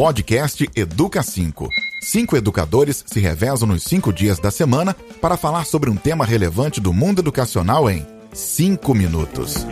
Podcast Educa 5. Cinco educadores se revezam nos cinco dias da semana para falar sobre um tema relevante do mundo educacional em cinco minutos.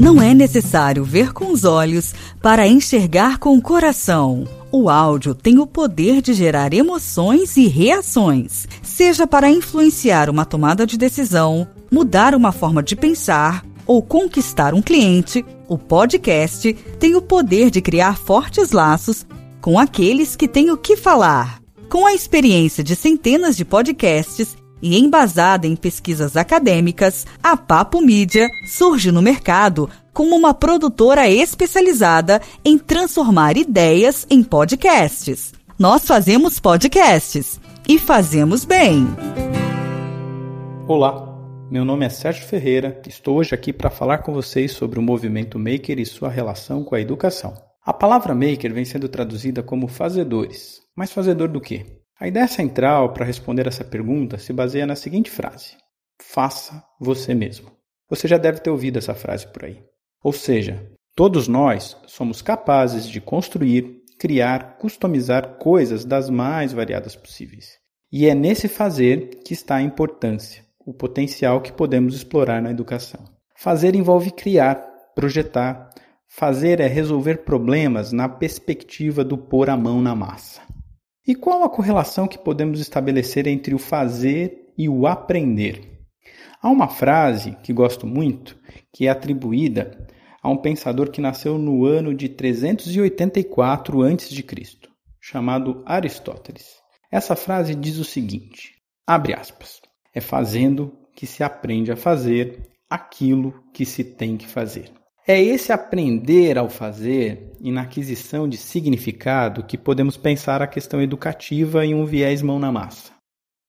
Não é necessário ver com os olhos para enxergar com o coração. O áudio tem o poder de gerar emoções e reações, seja para influenciar uma tomada de decisão, mudar uma forma de pensar ou conquistar um cliente. O podcast tem o poder de criar fortes laços com aqueles que têm o que falar. Com a experiência de centenas de podcasts, e embasada em pesquisas acadêmicas, a Papo Mídia surge no mercado como uma produtora especializada em transformar ideias em podcasts. Nós fazemos podcasts e fazemos bem. Olá, meu nome é Sérgio Ferreira. Estou hoje aqui para falar com vocês sobre o movimento Maker e sua relação com a educação. A palavra Maker vem sendo traduzida como fazedores. Mas fazedor do quê? A ideia central para responder essa pergunta se baseia na seguinte frase: Faça você mesmo. Você já deve ter ouvido essa frase por aí. Ou seja, todos nós somos capazes de construir, criar, customizar coisas das mais variadas possíveis. E é nesse fazer que está a importância, o potencial que podemos explorar na educação. Fazer envolve criar, projetar. Fazer é resolver problemas na perspectiva do pôr a mão na massa. E qual a correlação que podemos estabelecer entre o fazer e o aprender? Há uma frase que gosto muito, que é atribuída a um pensador que nasceu no ano de 384 a.C., chamado Aristóteles. Essa frase diz o seguinte: abre aspas. É fazendo que se aprende a fazer aquilo que se tem que fazer. É esse aprender ao fazer e na aquisição de significado que podemos pensar a questão educativa em um viés mão na massa.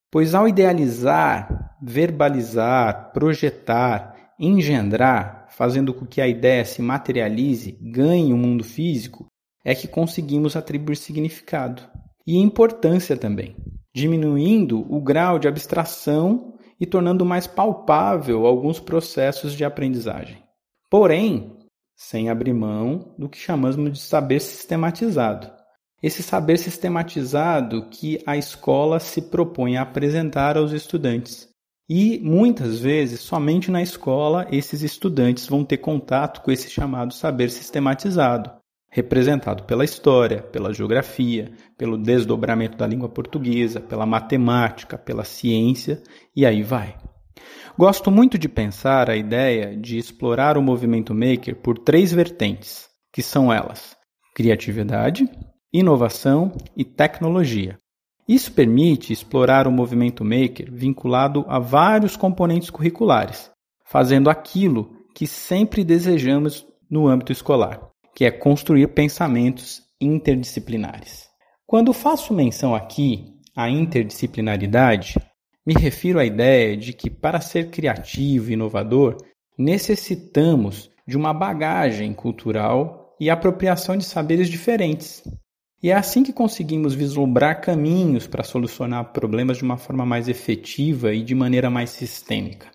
Pois ao idealizar, verbalizar, projetar, engendrar, fazendo com que a ideia se materialize, ganhe o mundo físico, é que conseguimos atribuir significado e importância também, diminuindo o grau de abstração e tornando mais palpável alguns processos de aprendizagem porém sem abrir mão do que chamamos de saber sistematizado. Esse saber sistematizado que a escola se propõe a apresentar aos estudantes. E muitas vezes, somente na escola, esses estudantes vão ter contato com esse chamado saber sistematizado, representado pela história, pela geografia, pelo desdobramento da língua portuguesa, pela matemática, pela ciência e aí vai. Gosto muito de pensar a ideia de explorar o movimento maker por três vertentes, que são elas: criatividade, inovação e tecnologia. Isso permite explorar o movimento maker vinculado a vários componentes curriculares, fazendo aquilo que sempre desejamos no âmbito escolar, que é construir pensamentos interdisciplinares. Quando faço menção aqui à interdisciplinaridade, me refiro à ideia de que, para ser criativo e inovador, necessitamos de uma bagagem cultural e apropriação de saberes diferentes. E é assim que conseguimos vislumbrar caminhos para solucionar problemas de uma forma mais efetiva e de maneira mais sistêmica.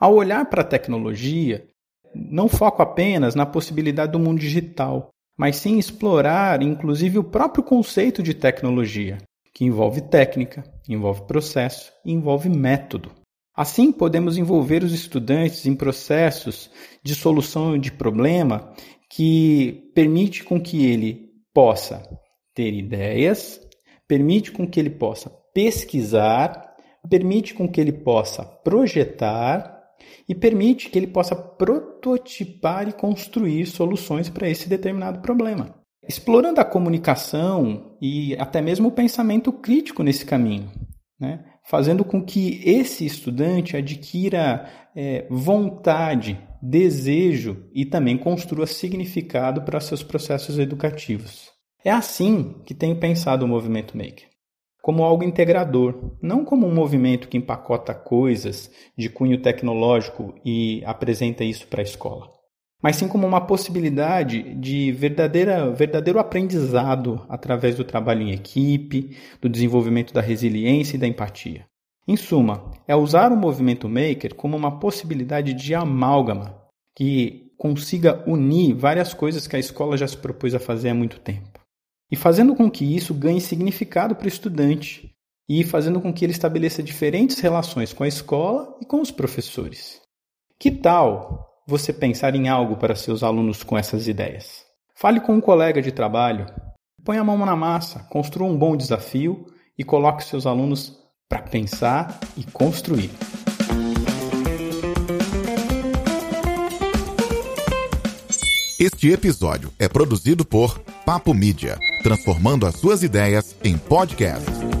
Ao olhar para a tecnologia, não foco apenas na possibilidade do mundo digital, mas sim explorar inclusive o próprio conceito de tecnologia, que envolve técnica, envolve processo envolve método. Assim, podemos envolver os estudantes em processos de solução de problema que permite com que ele possa ter ideias, permite com que ele possa pesquisar, permite com que ele possa projetar e permite que ele possa prototipar e construir soluções para esse determinado problema explorando a comunicação e até mesmo o pensamento crítico nesse caminho. né? fazendo com que esse estudante adquira é, vontade, desejo e também construa significado para seus processos educativos. É assim que tenho pensado o movimento Maker. Como algo integrador, não como um movimento que empacota coisas de cunho tecnológico e apresenta isso para a escola, mas sim como uma possibilidade de verdadeira, verdadeiro aprendizado através do trabalho em equipe, do desenvolvimento da resiliência e da empatia. Em suma, é usar o movimento maker como uma possibilidade de amálgama que consiga unir várias coisas que a escola já se propôs a fazer há muito tempo. E fazendo com que isso ganhe significado para o estudante e fazendo com que ele estabeleça diferentes relações com a escola e com os professores. Que tal você pensar em algo para seus alunos com essas ideias? Fale com um colega de trabalho, põe a mão na massa, construa um bom desafio e coloque seus alunos para pensar e construir. Este episódio é produzido por Papo Mídia, transformando as suas ideias em podcast.